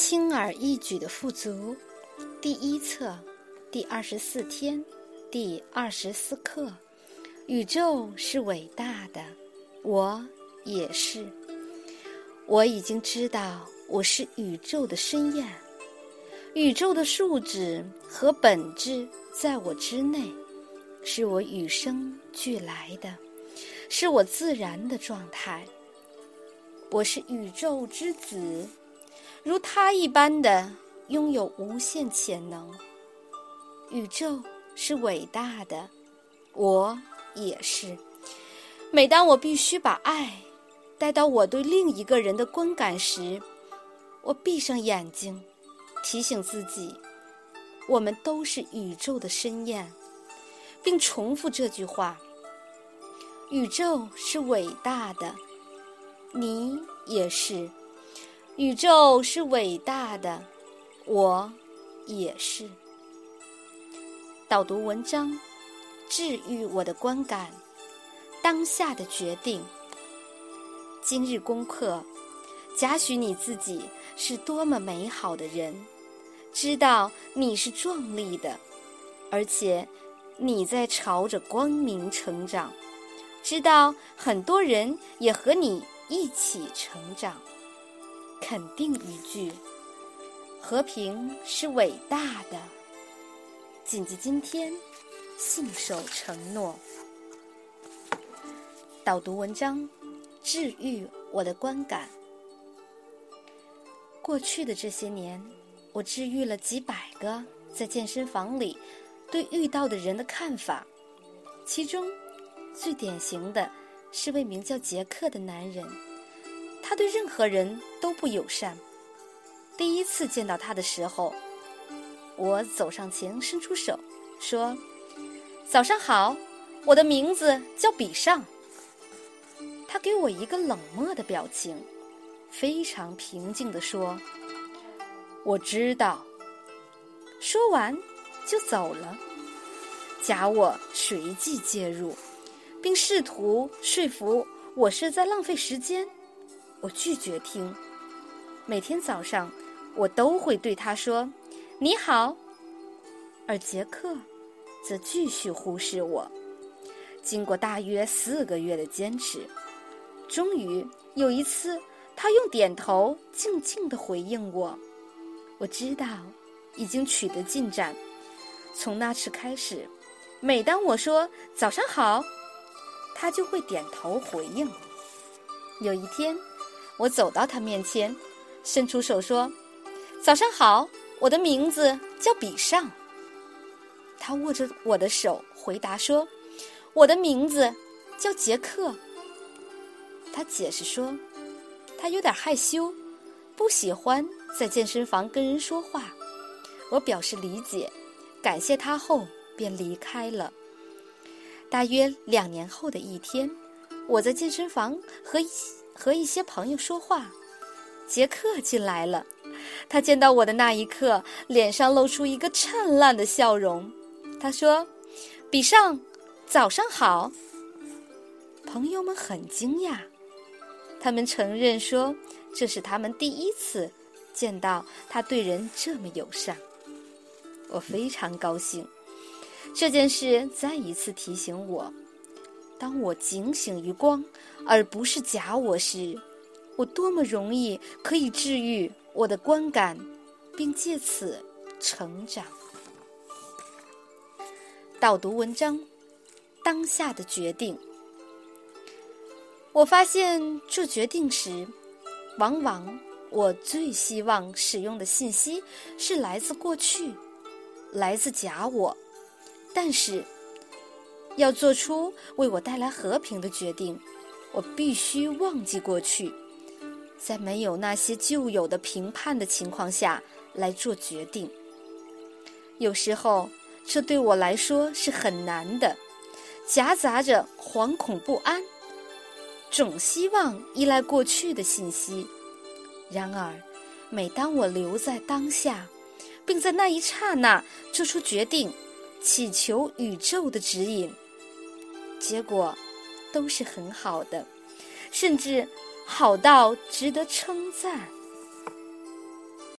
轻而易举的富足，第一册，第二十四天，第二十四课。宇宙是伟大的，我也是。我已经知道我是宇宙的深验，宇宙的树脂和本质在我之内，是我与生俱来的，是我自然的状态。我是宇宙之子。如他一般的拥有无限潜能，宇宙是伟大的，我也是。每当我必须把爱带到我对另一个人的观感时，我闭上眼睛，提醒自己，我们都是宇宙的深验，并重复这句话：宇宙是伟大的，你也是。宇宙是伟大的，我也是。导读文章，治愈我的观感，当下的决定。今日功课：假许你自己是多么美好的人，知道你是壮丽的，而且你在朝着光明成长，知道很多人也和你一起成长。肯定一句：和平是伟大的。谨记今天，信守承诺。导读文章，治愈我的观感。过去的这些年，我治愈了几百个在健身房里对遇到的人的看法。其中，最典型的是位名叫杰克的男人。他对任何人都不友善。第一次见到他的时候，我走上前，伸出手，说：“早上好，我的名字叫比上。”他给我一个冷漠的表情，非常平静地说：“我知道。”说完就走了。假我随即介入，并试图说服我是在浪费时间。我拒绝听。每天早上，我都会对他说：“你好。”而杰克则继续忽视我。经过大约四个月的坚持，终于有一次，他用点头静静的回应我。我知道已经取得进展。从那次开始，每当我说“早上好”，他就会点头回应。有一天。我走到他面前，伸出手说：“早上好，我的名字叫比上。”他握着我的手回答说：“我的名字叫杰克。”他解释说：“他有点害羞，不喜欢在健身房跟人说话。”我表示理解，感谢他后便离开了。大约两年后的一天，我在健身房和一。和一些朋友说话，杰克进来了。他见到我的那一刻，脸上露出一个灿烂的笑容。他说：“比上，早上好。”朋友们很惊讶，他们承认说这是他们第一次见到他对人这么友善。我非常高兴，这件事再一次提醒我。当我警醒于光，而不是假我时，我多么容易可以治愈我的观感，并借此成长。导读文章：当下的决定。我发现做决定时，往往我最希望使用的信息是来自过去，来自假我，但是。要做出为我带来和平的决定，我必须忘记过去，在没有那些旧有的评判的情况下来做决定。有时候，这对我来说是很难的，夹杂着惶恐不安，总希望依赖过去的信息。然而，每当我留在当下，并在那一刹那做出决定，祈求宇宙的指引。结果都是很好的，甚至好到值得称赞。